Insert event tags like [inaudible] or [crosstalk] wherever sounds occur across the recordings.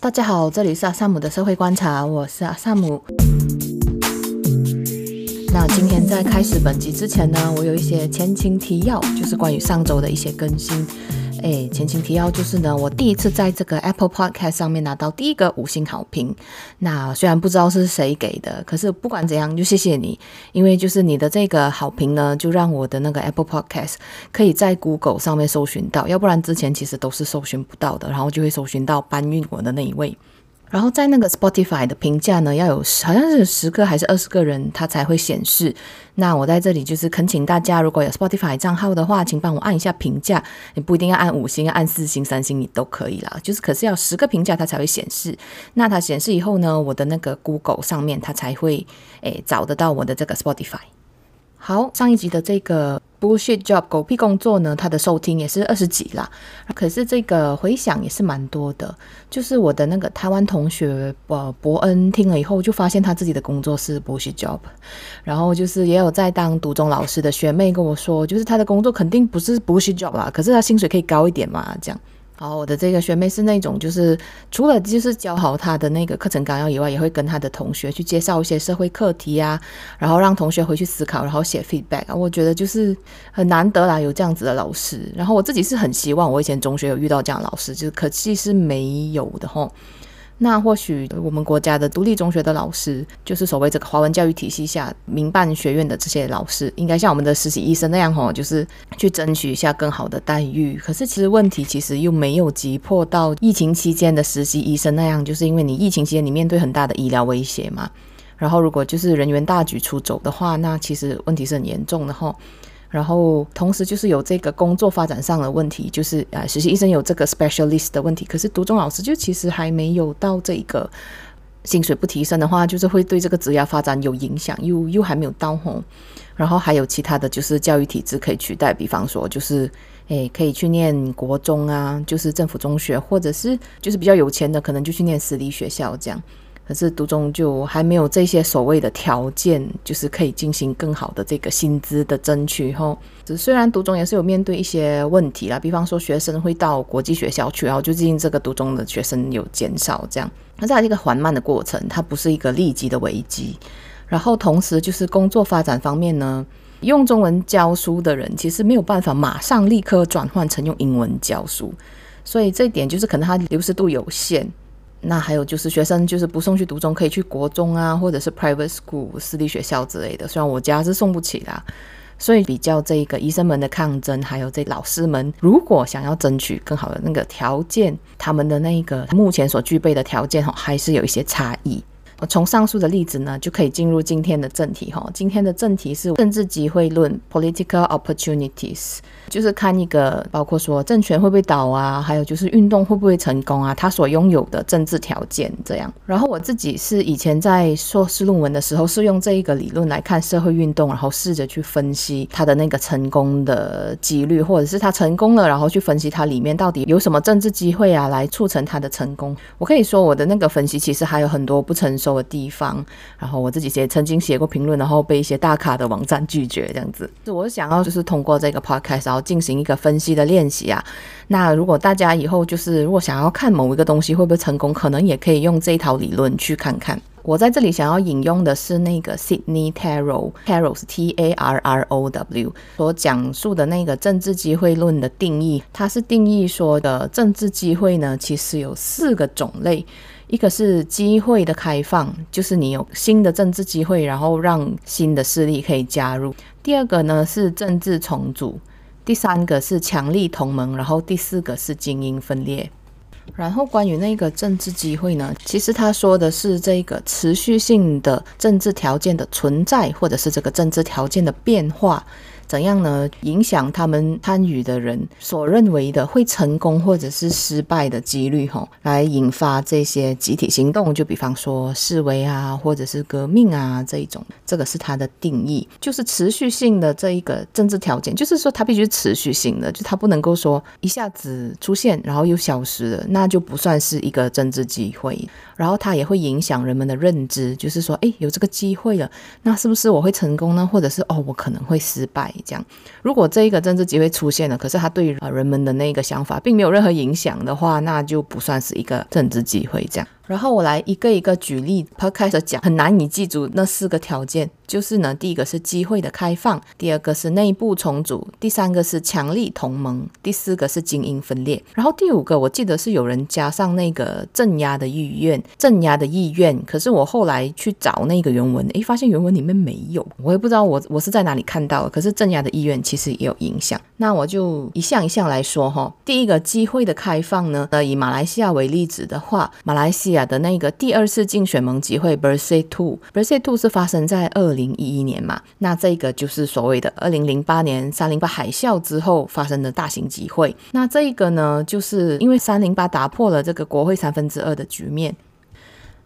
大家好，这里是阿萨姆的社会观察，我是阿萨姆。那今天在开始本集之前呢，我有一些前情提要，就是关于上周的一些更新。哎，前情提要就是呢，我第一次在这个 Apple Podcast 上面拿到第一个五星好评。那虽然不知道是谁给的，可是不管怎样，就谢谢你，因为就是你的这个好评呢，就让我的那个 Apple Podcast 可以在 Google 上面搜寻到，要不然之前其实都是搜寻不到的，然后就会搜寻到搬运我的那一位。然后在那个 Spotify 的评价呢，要有好像是十个还是二十个人，它才会显示。那我在这里就是恳请大家，如果有 Spotify 账号的话，请帮我按一下评价。你不一定要按五星，要按四星、三星，你都可以啦。就是可是要十个评价，它才会显示。那它显示以后呢，我的那个 Google 上面它才会诶找得到我的这个 Spotify。好，上一集的这个 bullshit job 狗屁工作呢，它的收听也是二十几啦，可是这个回响也是蛮多的。就是我的那个台湾同学呃伯恩听了以后，就发现他自己的工作是 bullshit job，然后就是也有在当读中老师的学妹跟我说，就是他的工作肯定不是 bullshit job 啦，可是他薪水可以高一点嘛，这样。好，我的这个学妹是那种，就是除了就是教好她的那个课程纲要以外，也会跟她的同学去介绍一些社会课题啊，然后让同学回去思考，然后写 feedback。我觉得就是很难得啦，有这样子的老师。然后我自己是很希望我以前中学有遇到这样老师，就是可惜是没有的吼。那或许我们国家的独立中学的老师，就是所谓这个华文教育体系下民办学院的这些老师，应该像我们的实习医生那样吼，就是去争取一下更好的待遇。可是其实问题其实又没有急迫到疫情期间的实习医生那样，就是因为你疫情期间你面对很大的医疗威胁嘛。然后如果就是人员大举出走的话，那其实问题是很严重的吼。然后同时就是有这个工作发展上的问题，就是啊，实习医生有这个 specialist 的问题，可是读中老师就其实还没有到这个薪水不提升的话，就是会对这个职业发展有影响，又又还没有到吼。然后还有其他的就是教育体制可以取代，比方说就是诶可以去念国中啊，就是政府中学，或者是就是比较有钱的可能就去念私立学校这样。可是读中就还没有这些所谓的条件，就是可以进行更好的这个薪资的争取吼。只虽然读中也是有面对一些问题啦，比方说学生会到国际学校去，然后最近这个读中的学生有减少这样。那这是一个缓慢的过程，它不是一个立即的危机。然后同时就是工作发展方面呢，用中文教书的人其实没有办法马上立刻转换成用英文教书，所以这一点就是可能它流失度有限。那还有就是学生就是不送去读中，可以去国中啊，或者是 private school 私立学校之类的。虽然我家是送不起啦，所以比较这个医生们的抗争，还有这老师们如果想要争取更好的那个条件，他们的那个目前所具备的条件哈，还是有一些差异。从上述的例子呢，就可以进入今天的正题哈。今天的正题是政治机会论 （Political Opportunities）。就是看一个，包括说政权会不会倒啊，还有就是运动会不会成功啊，他所拥有的政治条件这样。然后我自己是以前在硕士论文的时候，是用这一个理论来看社会运动，然后试着去分析它的那个成功的几率，或者是它成功了，然后去分析它里面到底有什么政治机会啊，来促成它的成功。我可以说我的那个分析其实还有很多不成熟的地方，然后我自己也曾经写过评论，然后被一些大咖的网站拒绝这样子。是我想要就是通过这个 podcast，然后进行一个分析的练习啊，那如果大家以后就是如果想要看某一个东西会不会成功，可能也可以用这一套理论去看看。我在这里想要引用的是那个 Sidney Tarrow，Tarrow 是 T A R R O W 所讲述的那个政治机会论的定义。它是定义说的政治机会呢，其实有四个种类，一个是机会的开放，就是你有新的政治机会，然后让新的势力可以加入。第二个呢是政治重组，第三个是强力同盟，然后第四个是精英分裂。然后关于那个政治机会呢，其实他说的是这个持续性的政治条件的存在，或者是这个政治条件的变化。怎样呢？影响他们参与的人所认为的会成功或者是失败的几率，吼，来引发这些集体行动。就比方说示威啊，或者是革命啊这一种，这个是它的定义，就是持续性的这一个政治条件，就是说它必须持续性的，就它不能够说一下子出现然后又消失了，那就不算是一个政治机会。然后它也会影响人们的认知，就是说，哎，有这个机会了，那是不是我会成功呢？或者是哦，我可能会失败。这样。如果这一个政治机会出现了，可是它对呃人们的那个想法并没有任何影响的话，那就不算是一个政治机会这样。然后我来一个一个举例，podcast 讲很难以记住那四个条件，就是呢，第一个是机会的开放，第二个是内部重组，第三个是强力同盟，第四个是精英分裂，然后第五个我记得是有人加上那个镇压的意愿，镇压的意愿，可是我后来去找那个原文，诶，发现原文里面没有，我也不知道我我是在哪里看到的，可是镇压的意愿其实也有影响，那我就一项一项来说哈，第一个机会的开放呢，呃，以马来西亚为例子的话，马来西亚。的那个第二次竞选盟集会 Bersih Two，Bersih Two 是发生在二零一一年嘛？那这个就是所谓的二零零八年三零八海啸之后发生的大型集会。那这个呢，就是因为三零八打破了这个国会三分之二的局面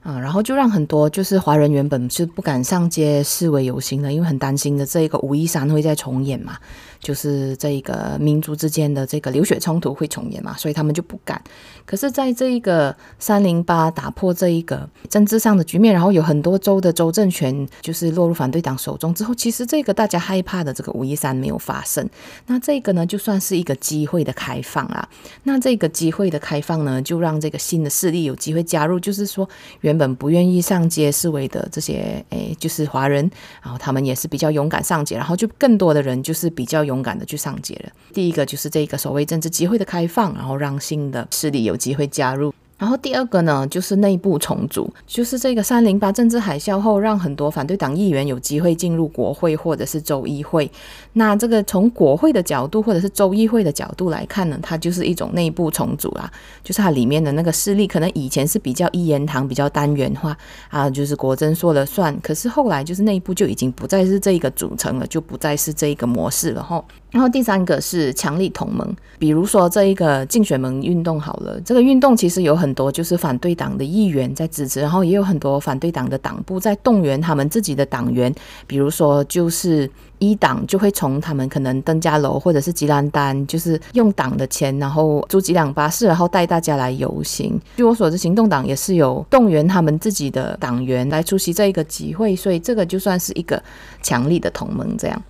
啊，然后就让很多就是华人原本是不敢上街示威游行的，因为很担心的这个五一三会再重演嘛。就是这一个民族之间的这个流血冲突会重演嘛，所以他们就不敢。可是，在这一个三零八打破这一个政治上的局面，然后有很多州的州政权就是落入反对党手中之后，其实这个大家害怕的这个五一三没有发生。那这个呢，就算是一个机会的开放啊。那这个机会的开放呢，就让这个新的势力有机会加入，就是说原本不愿意上街示威的这些，诶，就是华人，然后他们也是比较勇敢上街，然后就更多的人就是比较勇。勇敢的去上街了。第一个就是这个所谓政治机会的开放，然后让新的势力有机会加入。然后第二个呢，就是内部重组，就是这个三零八政治海啸后，让很多反对党议员有机会进入国会或者是州议会。那这个从国会的角度或者是州议会的角度来看呢，它就是一种内部重组啊，就是它里面的那个势力可能以前是比较一言堂、比较单元化啊，就是国政说了算。可是后来就是内部就已经不再是这一个组成了，就不再是这一个模式了哈。然后第三个是强力同盟，比如说这一个竞选盟运动好了，这个运动其实有很多就是反对党的议员在支持，然后也有很多反对党的党部在动员他们自己的党员，比如说就是一党就会从他们可能登嘉楼或者是吉兰丹，就是用党的钱，然后租几辆巴士，然后带大家来游行。据我所知，行动党也是有动员他们自己的党员来出席这一个集会，所以这个就算是一个强力的同盟这样。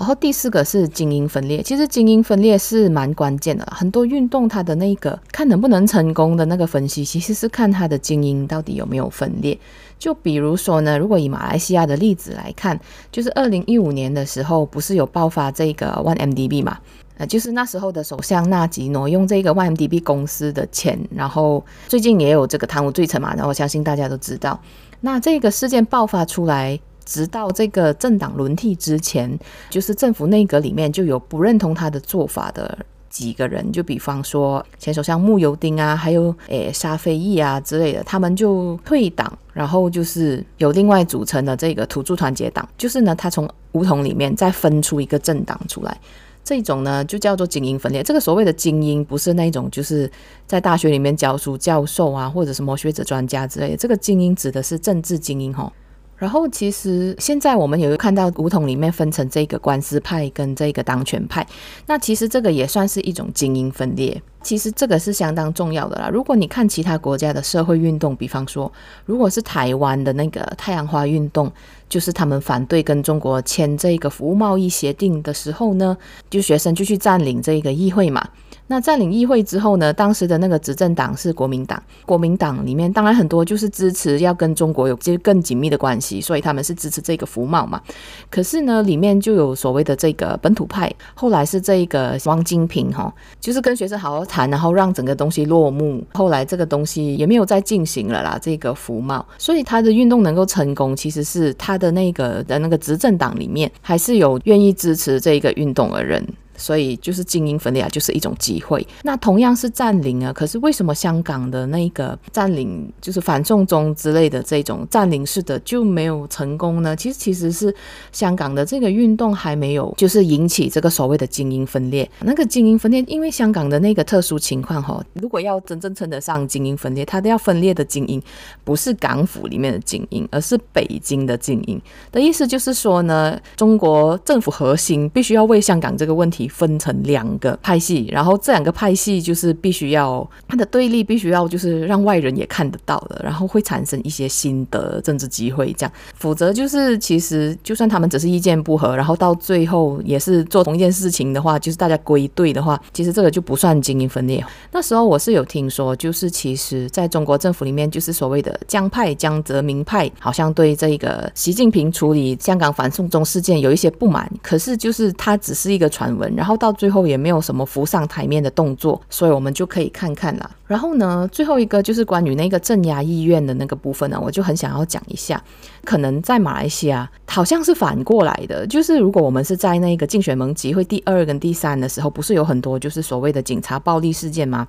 然后第四个是精英分裂，其实精英分裂是蛮关键的。很多运动它的那个看能不能成功的那个分析，其实是看它的精英到底有没有分裂。就比如说呢，如果以马来西亚的例子来看，就是二零一五年的时候，不是有爆发这个 OneMDB 嘛？呃，就是那时候的首相纳吉挪用这个 OneMDB 公司的钱，然后最近也有这个贪污罪成嘛，然后我相信大家都知道，那这个事件爆发出来。直到这个政党轮替之前，就是政府内阁里面就有不认同他的做法的几个人，就比方说前首相慕尤丁啊，还有诶沙菲益啊之类的，他们就退党，然后就是有另外组成的这个土著团结党，就是呢，他从巫统里面再分出一个政党出来，这种呢就叫做精英分裂。这个所谓的精英，不是那种就是在大学里面教书教授啊，或者什么学者专家之类的，这个精英指的是政治精英吼。然后其实现在我们也会看到巫统里面分成这个官司派跟这个当权派，那其实这个也算是一种精英分裂。其实这个是相当重要的啦。如果你看其他国家的社会运动，比方说，如果是台湾的那个太阳花运动，就是他们反对跟中国签这个服务贸易协定的时候呢，就学生就去占领这个议会嘛。那占领议会之后呢，当时的那个执政党是国民党，国民党里面当然很多就是支持要跟中国有这更紧密的关系，所以他们是支持这个服贸嘛。可是呢，里面就有所谓的这个本土派，后来是这个王金平哈，就是跟学生好好谈，然后让整个东西落幕。后来这个东西也没有再进行了啦，这个服贸。所以他的运动能够成功，其实是他的那个的那个执政党里面还是有愿意支持这个运动的人。所以就是精英分裂啊，就是一种机会。那同样是占领啊，可是为什么香港的那个占领，就是反送中之类的这种占领式的就没有成功呢？其实其实是香港的这个运动还没有，就是引起这个所谓的精英分裂。那个精英分裂，因为香港的那个特殊情况哈，如果要真正称得上精英分裂，它都要分裂的精英不是港府里面的精英，而是北京的精英的意思，就是说呢，中国政府核心必须要为香港这个问题。分成两个派系，然后这两个派系就是必须要它的对立，必须要就是让外人也看得到的，然后会产生一些新的政治机会，这样，否则就是其实就算他们只是意见不合，然后到最后也是做同一件事情的话，就是大家归队的话，其实这个就不算精英分裂。那时候我是有听说，就是其实在中国政府里面，就是所谓的江派、江泽民派，好像对这个习近平处理香港反送中事件有一些不满，可是就是它只是一个传闻，然后到最后也没有什么浮上台面的动作，所以我们就可以看看啦。然后呢，最后一个就是关于那个镇压意愿的那个部分呢，我就很想要讲一下。可能在马来西亚好像是反过来的，就是如果我们是在那个竞选盟集会第二跟第三的时候，不是有很多就是所谓的警察暴力事件吗？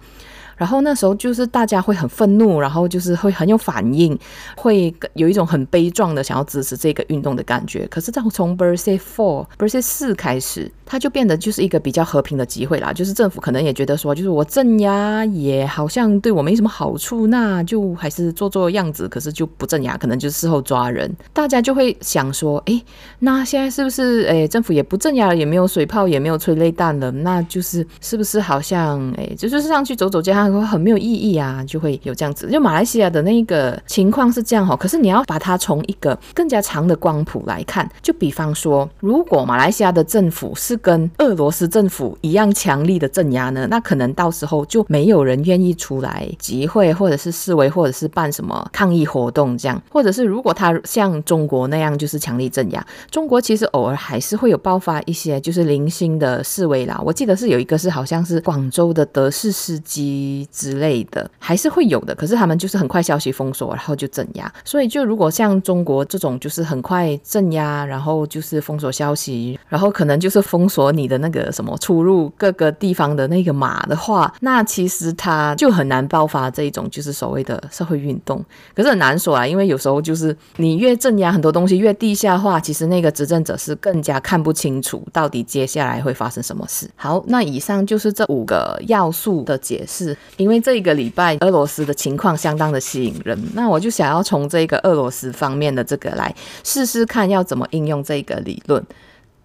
然后那时候就是大家会很愤怒，然后就是会很有反应，会有一种很悲壮的想要支持这个运动的感觉。可是，在从 Bersih Four、Bersih 四开始，它就变得就是一个比较和平的机会啦。就是政府可能也觉得说，就是我镇压也好像对我没什么好处，那就还是做做样子，可是就不镇压，可能就事后抓人。大家就会想说，诶，那现在是不是诶，政府也不镇压了，也没有水炮，也没有催泪弹了，那就是是不是好像诶，就是上去走走街上。很没有意义啊，就会有这样子。就马来西亚的那个情况是这样哈，可是你要把它从一个更加长的光谱来看，就比方说，如果马来西亚的政府是跟俄罗斯政府一样强力的镇压呢，那可能到时候就没有人愿意出来集会，或者是示威，或者是办什么抗议活动这样。或者是如果他像中国那样就是强力镇压，中国其实偶尔还是会有爆发一些就是零星的示威啦。我记得是有一个是好像是广州的德士司机。之类的还是会有的，可是他们就是很快消息封锁，然后就镇压。所以就如果像中国这种，就是很快镇压，然后就是封锁消息，然后可能就是封锁你的那个什么出入各个地方的那个码的话，那其实它就很难爆发这一种就是所谓的社会运动。可是很难说啊，因为有时候就是你越镇压很多东西越地下化，其实那个执政者是更加看不清楚到底接下来会发生什么事。好，那以上就是这五个要素的解释。因为这一个礼拜俄罗斯的情况相当的吸引人，那我就想要从这个俄罗斯方面的这个来试试看要怎么应用这个理论。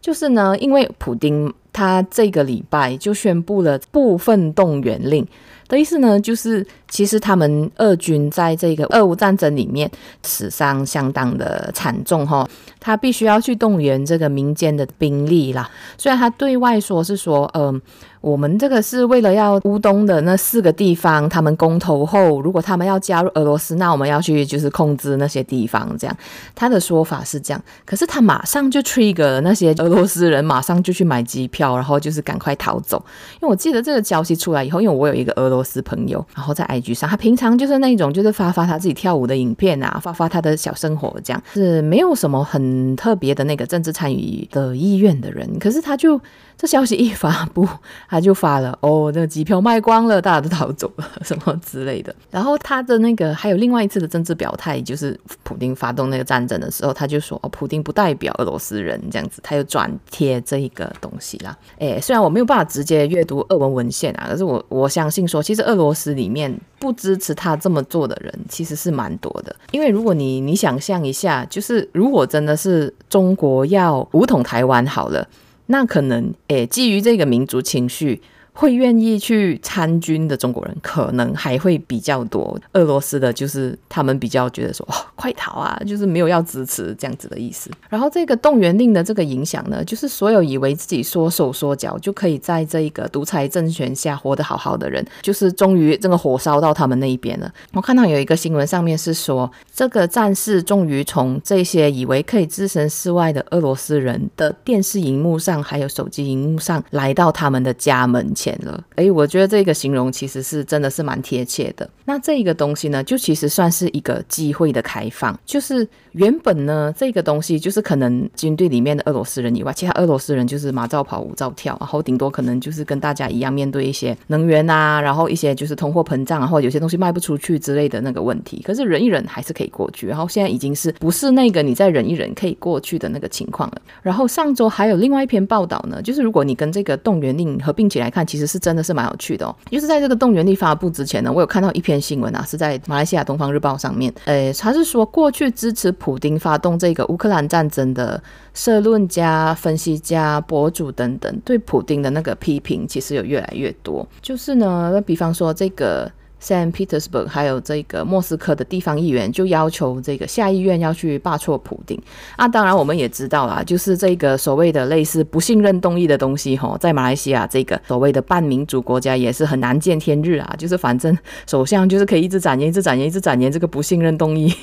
就是呢，因为普丁他这个礼拜就宣布了部分动员令的意思呢，就是其实他们俄军在这个俄乌战争里面死伤相当的惨重哈，他必须要去动员这个民间的兵力啦。虽然他对外说是说，嗯、我们这个是为了要乌东的那四个地方，他们公投后，如果他们要加入俄罗斯，那我们要去就是控制那些地方，这样他的说法是这样。可是他马上就 trigger 那些俄罗斯人，马上就去买机票，然后就是赶快逃走。因为我记得这个消息出来以后，因为我有一个俄罗斯朋友，然后在 IG 上，他平常就是那种就是发发他自己跳舞的影片啊，发发他的小生活，这样是没有什么很特别的那个政治参与的意愿的人。可是他就这消息一发布。他就发了哦，那个机票卖光了，大家都逃走了，[laughs] 什么之类的。然后他的那个还有另外一次的政治表态，就是普丁发动那个战争的时候，他就说哦，普丁不代表俄罗斯人这样子，他又转贴这一个东西啦。诶，虽然我没有办法直接阅读俄文文献啊，可是我我相信说，其实俄罗斯里面不支持他这么做的人其实是蛮多的。因为如果你你想象一下，就是如果真的是中国要武统台湾好了。那可能，诶，基于这个民族情绪。会愿意去参军的中国人可能还会比较多，俄罗斯的就是他们比较觉得说，哦，快逃啊，就是没有要支持这样子的意思。然后这个动员令的这个影响呢，就是所有以为自己缩手缩脚就可以在这一个独裁政权下活得好好的人，就是终于这个火烧到他们那一边了。我看到有一个新闻上面是说，这个战士终于从这些以为可以置身事外的俄罗斯人的电视荧幕上，还有手机荧幕上来到他们的家门前。钱了，诶，我觉得这个形容其实是真的是蛮贴切的。那这个东西呢，就其实算是一个机会的开放，就是原本呢，这个东西就是可能军队里面的俄罗斯人以外，其他俄罗斯人就是马照跑，舞照跳，然后顶多可能就是跟大家一样面对一些能源啊，然后一些就是通货膨胀，然后有些东西卖不出去之类的那个问题。可是忍一忍还是可以过去。然后现在已经是不是那个你再忍一忍可以过去的那个情况了。然后上周还有另外一篇报道呢，就是如果你跟这个动员令合并起来看，其其实是真的是蛮有趣的哦。就是在这个动员力发布之前呢，我有看到一篇新闻啊，是在马来西亚《东方日报》上面，诶，他是说过去支持普丁发动这个乌克兰战争的社论家、分析家、博主等等，对普丁的那个批评其实有越来越多。就是呢，比方说这个。Saint Petersburg 还有这个莫斯科的地方议员就要求这个下议院要去罢黜普丁啊。当然，我们也知道啦，就是这个所谓的类似不信任动议的东西，吼，在马来西亚这个所谓的半民主国家也是很难见天日啊。就是反正首相就是可以一直展延、一直展延、一直展延这个不信任动议。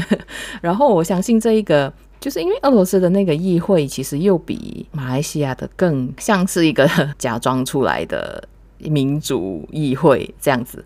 [laughs] 然后我相信这一个，就是因为俄罗斯的那个议会其实又比马来西亚的更像是一个 [laughs] 假装出来的。民主议会这样子，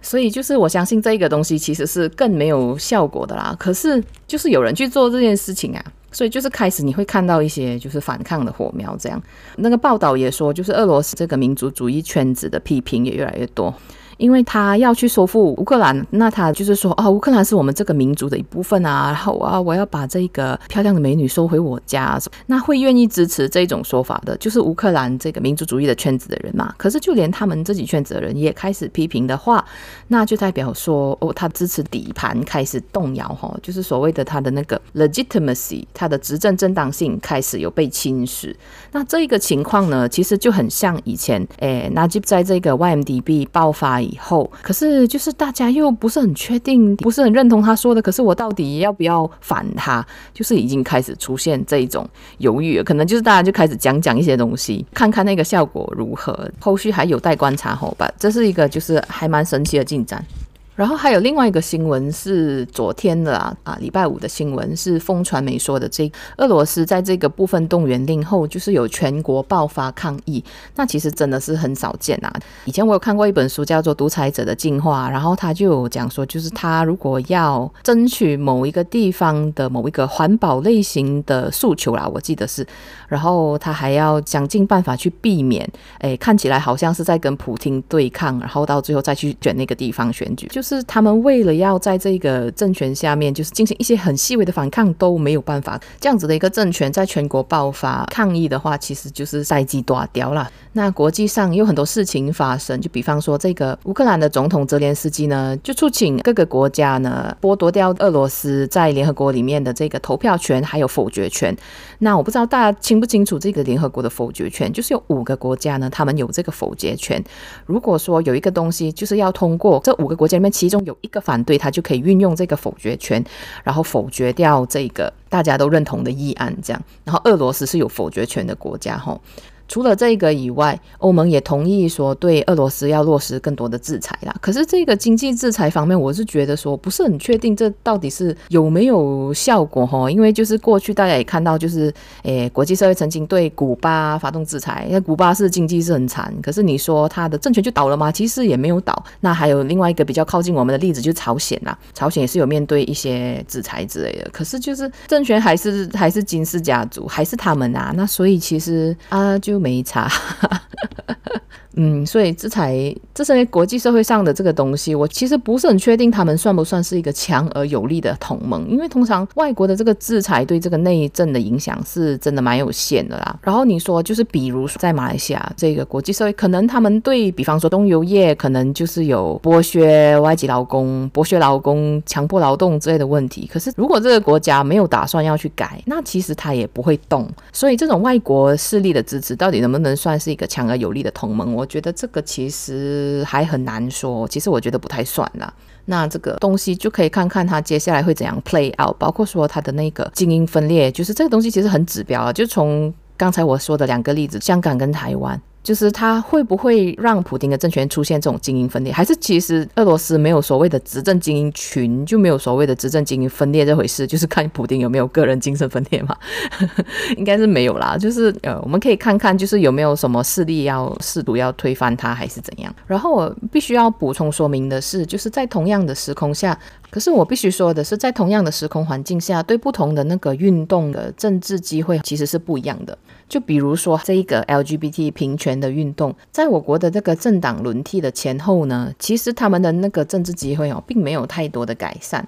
所以就是我相信这个东西其实是更没有效果的啦。可是就是有人去做这件事情啊，所以就是开始你会看到一些就是反抗的火苗这样。那个报道也说，就是俄罗斯这个民族主义圈子的批评也越来越多。因为他要去收复乌克兰，那他就是说啊，乌克兰是我们这个民族的一部分啊，然后啊，我要把这个漂亮的美女收回我家。那会愿意支持这种说法的，就是乌克兰这个民族主义的圈子的人嘛。可是就连他们自己圈子的人也开始批评的话，那就代表说哦，他支持底盘开始动摇哈，就是所谓的他的那个 legitimacy，他的执政正当性开始有被侵蚀。那这一个情况呢，其实就很像以前诶那就在这个 YMDB 爆发。以后，可是就是大家又不是很确定，不是很认同他说的。可是我到底要不要反他？就是已经开始出现这一种犹豫了，可能就是大家就开始讲讲一些东西，看看那个效果如何。后续还有待观察吼吧。这是一个就是还蛮神奇的进展。然后还有另外一个新闻是昨天的啊，啊礼拜五的新闻是风传媒说的，这俄罗斯在这个部分动员令后，就是有全国爆发抗议，那其实真的是很少见啊。以前我有看过一本书叫做《独裁者的进化》，然后他就有讲说，就是他如果要争取某一个地方的某一个环保类型的诉求啦，我记得是，然后他还要想尽办法去避免，哎，看起来好像是在跟普京对抗，然后到最后再去卷那个地方选举，就是他们为了要在这个政权下面，就是进行一些很细微的反抗都没有办法，这样子的一个政权在全国爆发抗议的话，其实就是赛季断掉了。那国际上有很多事情发生，就比方说这个乌克兰的总统泽连斯基呢，就促请各个国家呢剥夺掉俄罗斯在联合国里面的这个投票权还有否决权。那我不知道大家清不清楚这个联合国的否决权，就是有五个国家呢，他们有这个否决权。如果说有一个东西就是要通过，这五个国家里面其中有一个反对，他就可以运用这个否决权，然后否决掉这个大家都认同的议案，这样。然后俄罗斯是有否决权的国家，吼。除了这个以外，欧盟也同意说对俄罗斯要落实更多的制裁啦。可是这个经济制裁方面，我是觉得说不是很确定，这到底是有没有效果哈？因为就是过去大家也看到，就是诶，国际社会曾经对古巴发动制裁，因为古巴是经济是很惨。可是你说他的政权就倒了吗？其实也没有倒。那还有另外一个比较靠近我们的例子，就是朝鲜啦。朝鲜也是有面对一些制裁之类的，可是就是政权还是还是金氏家族，还是他们啊。那所以其实啊就。就没差。嗯，所以制裁这是国际社会上的这个东西，我其实不是很确定他们算不算是一个强而有力的同盟，因为通常外国的这个制裁对这个内政的影响是真的蛮有限的啦。然后你说就是比如说在马来西亚这个国际社会，可能他们对比方说东油业可能就是有剥削外籍劳工、剥削劳工、强迫劳动之类的问题。可是如果这个国家没有打算要去改，那其实他也不会动。所以这种外国势力的支持到底能不能算是一个强而有力的同盟？我。我觉得这个其实还很难说，其实我觉得不太算啦。那这个东西就可以看看它接下来会怎样 play out，包括说它的那个精英分裂，就是这个东西其实很指标啊。就从刚才我说的两个例子，香港跟台湾。就是他会不会让普丁的政权出现这种精英分裂，还是其实俄罗斯没有所谓的执政精英群，就没有所谓的执政精英分裂这回事？就是看普丁有没有个人精神分裂嘛？[laughs] 应该是没有啦。就是呃，我们可以看看，就是有没有什么势力要试图要推翻他，还是怎样？然后我必须要补充说明的是，就是在同样的时空下，可是我必须说的是，在同样的时空环境下，对不同的那个运动的政治机会其实是不一样的。就比如说这一个 LGBT 平权的运动，在我国的这个政党轮替的前后呢，其实他们的那个政治机会哦，并没有太多的改善。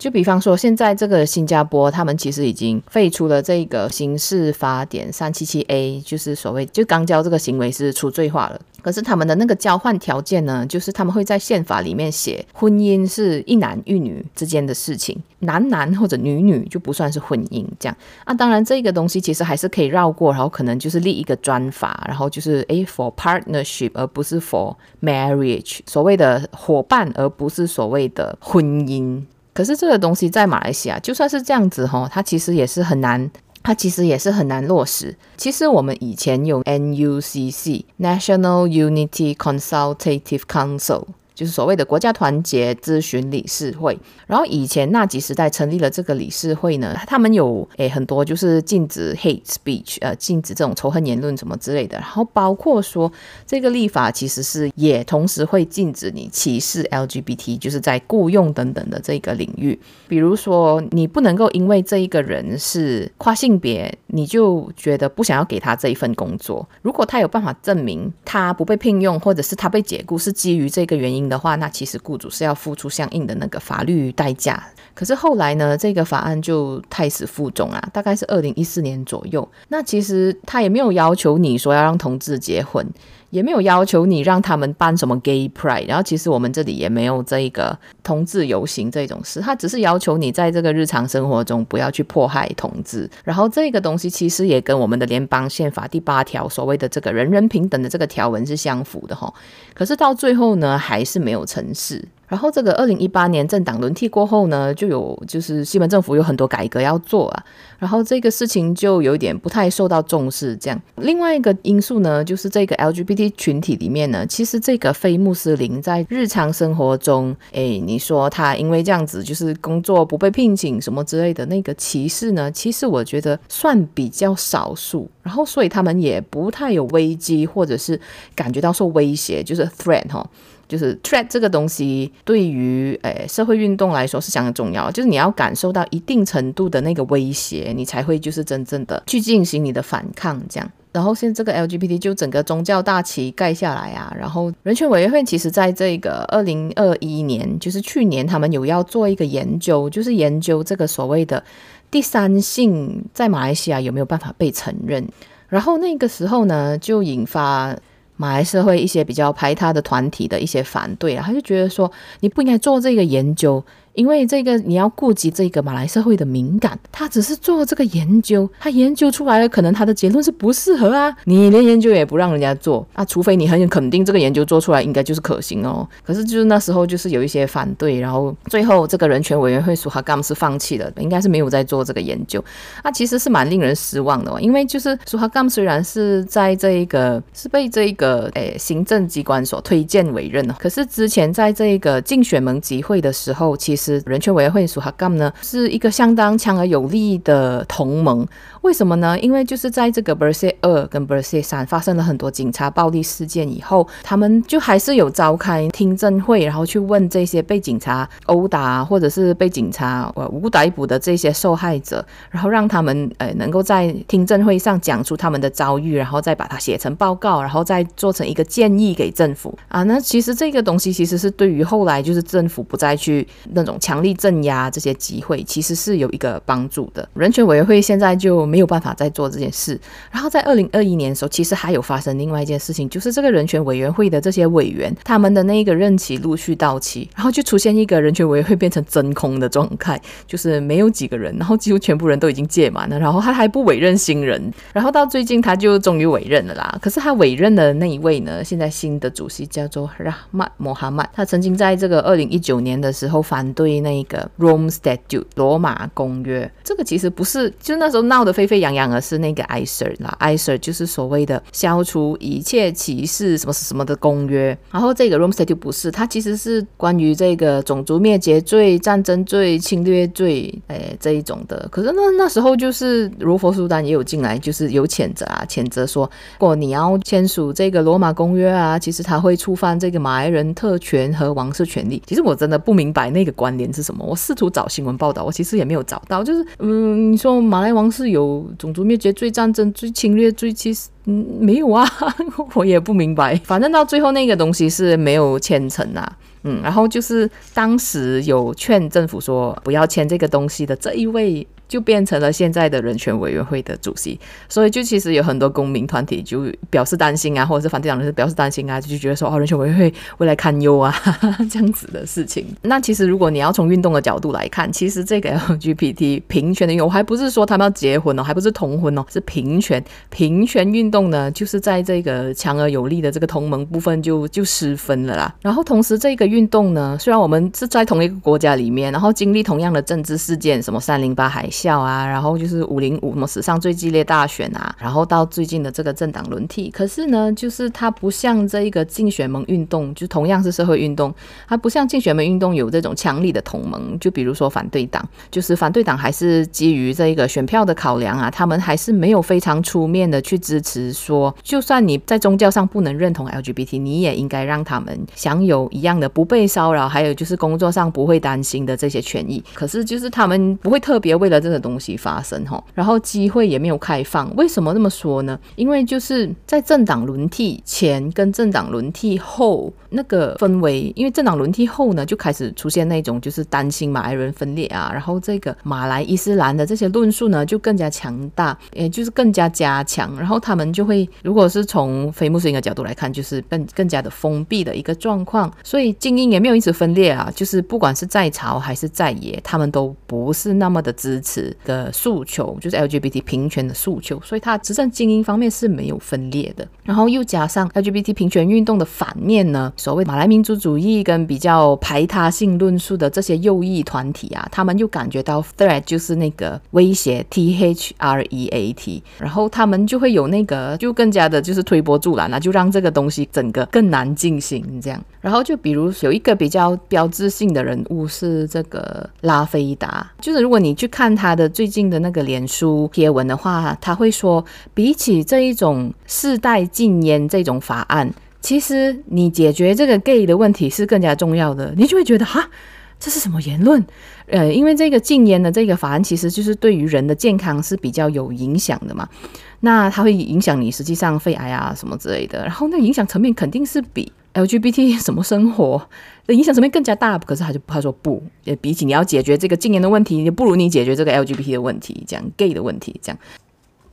就比方说，现在这个新加坡，他们其实已经废除了这个刑事法典三七七 A，就是所谓就刚交这个行为是除罪化了。可是他们的那个交换条件呢，就是他们会在宪法里面写，婚姻是一男一女之间的事情，男男或者女女就不算是婚姻这样。啊，当然这个东西其实还是可以绕过，然后可能就是立一个专法，然后就是诶 for partnership 而不是 for marriage，所谓的伙伴而不是所谓的婚姻。可是这个东西在马来西亚就算是这样子哈，它其实也是很难，它其实也是很难落实。其实我们以前有 NUCC National Unity Consultative Council。就是所谓的国家团结咨询理事会，然后以前纳吉时代成立了这个理事会呢，他们有诶很多就是禁止 hate speech，呃，禁止这种仇恨言论什么之类的，然后包括说这个立法其实是也同时会禁止你歧视 LGBT，就是在雇佣等等的这个领域，比如说你不能够因为这一个人是跨性别，你就觉得不想要给他这一份工作，如果他有办法证明他不被聘用，或者是他被解雇是基于这个原因的话，那其实雇主是要付出相应的那个法律代价。可是后来呢，这个法案就太死腹中啊，大概是二零一四年左右。那其实他也没有要求你说要让同志结婚。也没有要求你让他们办什么 gay pride，然后其实我们这里也没有这个同志游行这种事，他只是要求你在这个日常生活中不要去迫害同志。然后这个东西其实也跟我们的联邦宪法第八条所谓的这个人人平等的这个条文是相符的哈。可是到最后呢，还是没有成事。然后这个二零一八年政党轮替过后呢，就有就是西门政府有很多改革要做啊，然后这个事情就有一点不太受到重视。这样，另外一个因素呢，就是这个 LGBT 群体里面呢，其实这个非穆斯林在日常生活中，诶，你说他因为这样子就是工作不被聘请什么之类的那个歧视呢，其实我觉得算比较少数。然后所以他们也不太有危机，或者是感觉到受威胁，就是 threat 哈。就是 threat 这个东西对于诶社会运动来说是相当重要，就是你要感受到一定程度的那个威胁，你才会就是真正的去进行你的反抗这样。然后现在这个 LGBT 就整个宗教大旗盖下来啊，然后人权委员会其实在这个二零二一年，就是去年他们有要做一个研究，就是研究这个所谓的第三性在马来西亚有没有办法被承认。然后那个时候呢，就引发。马来社会一些比较排他的团体的一些反对啊，他就觉得说你不应该做这个研究。因为这个你要顾及这个马来社会的敏感，他只是做这个研究，他研究出来了，可能他的结论是不适合啊。你连研究也不让人家做啊，除非你很肯定这个研究做出来应该就是可行哦。可是就是那时候就是有一些反对，然后最后这个人权委员会苏哈甘是放弃了，应该是没有在做这个研究。啊，其实是蛮令人失望的哦，因为就是苏哈甘虽然是在这一个是被这一个诶行政机关所推荐委任，可是之前在这个竞选盟集会的时候，其实。是人权委员会苏哈干呢，是一个相当强而有力的同盟。为什么呢？因为就是在这个 Bersih 二跟 Bersih 三发生了很多警察暴力事件以后，他们就还是有召开听证会，然后去问这些被警察殴打或者是被警察呃无逮捕的这些受害者，然后让他们呃能够在听证会上讲出他们的遭遇，然后再把它写成报告，然后再做成一个建议给政府啊。那其实这个东西其实是对于后来就是政府不再去那种强力镇压这些集会，其实是有一个帮助的。人权委员会现在就。没有办法再做这件事。然后在二零二一年的时候，其实还有发生另外一件事情，就是这个人权委员会的这些委员，他们的那一个任期陆续到期，然后就出现一个人权委员会变成真空的状态，就是没有几个人，然后几乎全部人都已经届满了，然后他还不委任新人，然后到最近他就终于委任了啦。可是他委任的那一位呢，现在新的主席叫做 Rahmat Mohamad，他曾经在这个二零一九年的时候反对那个 Rome Statute 罗马公约，这个其实不是，就那时候闹得。沸沸扬扬的是那个 ICER 啦，ICER 就是所谓的消除一切歧视什么什么的公约。然后这个 Rome Statute 不是，它其实是关于这个种族灭绝罪、战争罪、侵略罪，哎这一种的。可是那那时候就是如佛苏丹也有进来，就是有谴责啊，谴责说，如果你要签署这个罗马公约啊，其实它会触犯这个马来人特权和王室权利。其实我真的不明白那个关联是什么。我试图找新闻报道，我其实也没有找到。就是嗯，你说马来王室有。种族灭绝罪、战争罪、侵略罪，其实嗯，没有啊，[laughs] 我也不明白。反正到最后那个东西是没有签成啊。嗯，然后就是当时有劝政府说不要签这个东西的这一位。就变成了现在的人权委员会的主席，所以就其实有很多公民团体就表示担心啊，或者是反对党人士表示担心啊，就觉得说哦，人权委员会未来堪忧啊哈哈这样子的事情。那其实如果你要从运动的角度来看，其实这个 [laughs] LGBT 平权的运动，我还不是说他们要结婚哦，还不是同婚哦，是平权平权运动呢，就是在这个强而有力的这个同盟部分就就失分了啦。然后同时这个运动呢，虽然我们是在同一个国家里面，然后经历同样的政治事件，什么三零八海校。啊，然后就是五零五什么史上最激烈大选啊，然后到最近的这个政党轮替，可是呢，就是它不像这一个竞选盟运动，就同样是社会运动，它不像竞选盟运动有这种强力的同盟，就比如说反对党，就是反对党还是基于这一个选票的考量啊，他们还是没有非常出面的去支持说，就算你在宗教上不能认同 LGBT，你也应该让他们享有一样的不被骚扰，还有就是工作上不会担心的这些权益。可是就是他们不会特别为了这。的东西发生哈，然后机会也没有开放。为什么这么说呢？因为就是在政党轮替前跟政党轮替后那个氛围，因为政党轮替后呢，就开始出现那种就是担心马来人分裂啊，然后这个马来伊斯兰的这些论述呢就更加强大，也就是更加加强。然后他们就会，如果是从非穆斯林的角度来看，就是更更加的封闭的一个状况。所以精英也没有一直分裂啊，就是不管是在朝还是在野，他们都不是那么的支持。的诉求就是 LGBT 平权的诉求，所以他执政精英方面是没有分裂的。然后又加上 LGBT 平权运动的反面呢，所谓马来民族主义跟比较排他性论述的这些右翼团体啊，他们又感觉到 threat 就是那个威胁 T H R E A T，然后他们就会有那个就更加的就是推波助澜啊，就让这个东西整个更难进行这样。然后就比如有一个比较标志性的人物是这个拉菲达，就是如果你去看他他的最近的那个脸书贴文的话，他会说，比起这一种世代禁烟这种法案，其实你解决这个 gay 的问题是更加重要的。你就会觉得哈，这是什么言论？呃，因为这个禁烟的这个法案其实就是对于人的健康是比较有影响的嘛。那它会影响你实际上肺癌啊什么之类的，然后那影响层面肯定是比。LGBT [laughs] 什么生活影响层面更加大，可是他就他说不，也比起你要解决这个禁言的问题，不如你解决这个 LGBT 的问题，这样 gay 的问题，这样。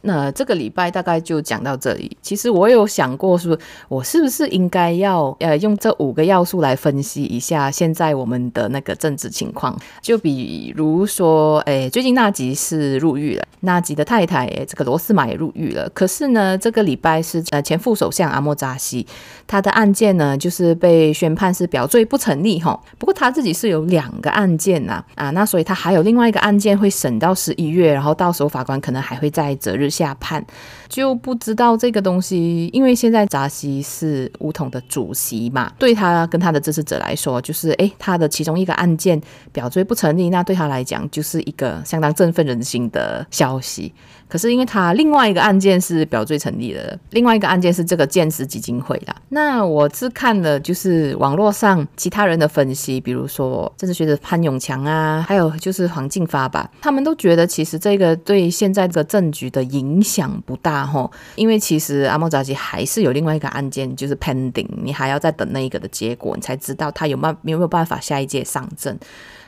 那这个礼拜大概就讲到这里。其实我有想过，说我是不是应该要呃用这五个要素来分析一下现在我们的那个政治情况。就比如说，哎，最近纳吉是入狱了，纳吉的太太这个罗斯玛也入狱了。可是呢，这个礼拜是呃前副首相阿莫扎西，他的案件呢就是被宣判是表罪不成立哈。不过他自己是有两个案件呐啊，那所以他还有另外一个案件会审到十一月，然后到时候法官可能还会再择日。下判就不知道这个东西，因为现在扎西是乌统的主席嘛，对他跟他的支持者来说，就是诶，他的其中一个案件表罪不成立，那对他来讲就是一个相当振奋人心的消息。可是因为他另外一个案件是表罪成立的，另外一个案件是这个建识基金会的。那我是看了就是网络上其他人的分析，比如说政治学者潘永强啊，还有就是黄进发吧，他们都觉得其实这个对现在这个政局的影响不大吼，因为其实阿莫扎基还是有另外一个案件就是 pending，你还要再等那一个的结果，你才知道他有没有没有办法下一届上阵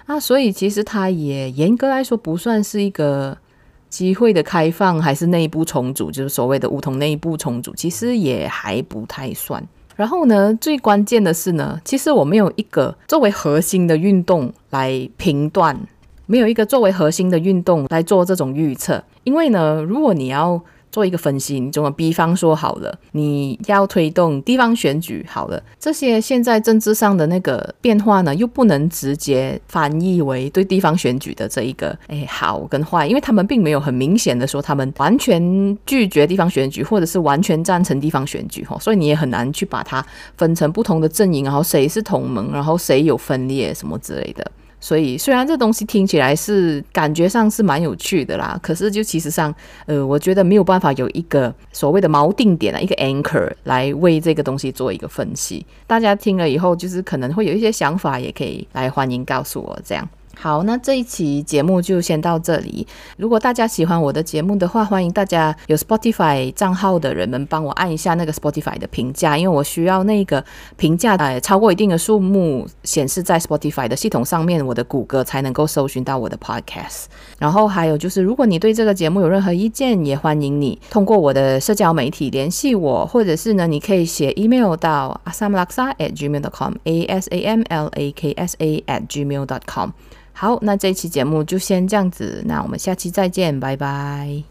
啊。所以其实他也严格来说不算是一个。机会的开放还是内部重组，就是所谓的梧桐内部重组，其实也还不太算。然后呢，最关键的是呢，其实我没有一个作为核心的运动来评断，没有一个作为核心的运动来做这种预测，因为呢，如果你要。做一个分析，你怎么？比方说好了，你要推动地方选举好了，这些现在政治上的那个变化呢，又不能直接翻译为对地方选举的这一个哎好跟坏，因为他们并没有很明显的说他们完全拒绝地方选举，或者是完全赞成地方选举哈，所以你也很难去把它分成不同的阵营，然后谁是同盟，然后谁有分裂什么之类的。所以，虽然这东西听起来是感觉上是蛮有趣的啦，可是就其实上，呃，我觉得没有办法有一个所谓的锚定点啊，一个 anchor 来为这个东西做一个分析。大家听了以后，就是可能会有一些想法，也可以来欢迎告诉我这样。好，那这一期节目就先到这里。如果大家喜欢我的节目的话，欢迎大家有 Spotify 账号的人们帮我按一下那个 Spotify 的评价，因为我需要那个评价呃超过一定的数目显示在 Spotify 的系统上面，我的谷歌才能够搜寻到我的 Podcast。然后还有就是，如果你对这个节目有任何意见，也欢迎你通过我的社交媒体联系我，或者是呢，你可以写 email 到 asamlaksa at gmail dot com，a s a m l a k s a at gmail dot com。好，那这期节目就先这样子，那我们下期再见，拜拜。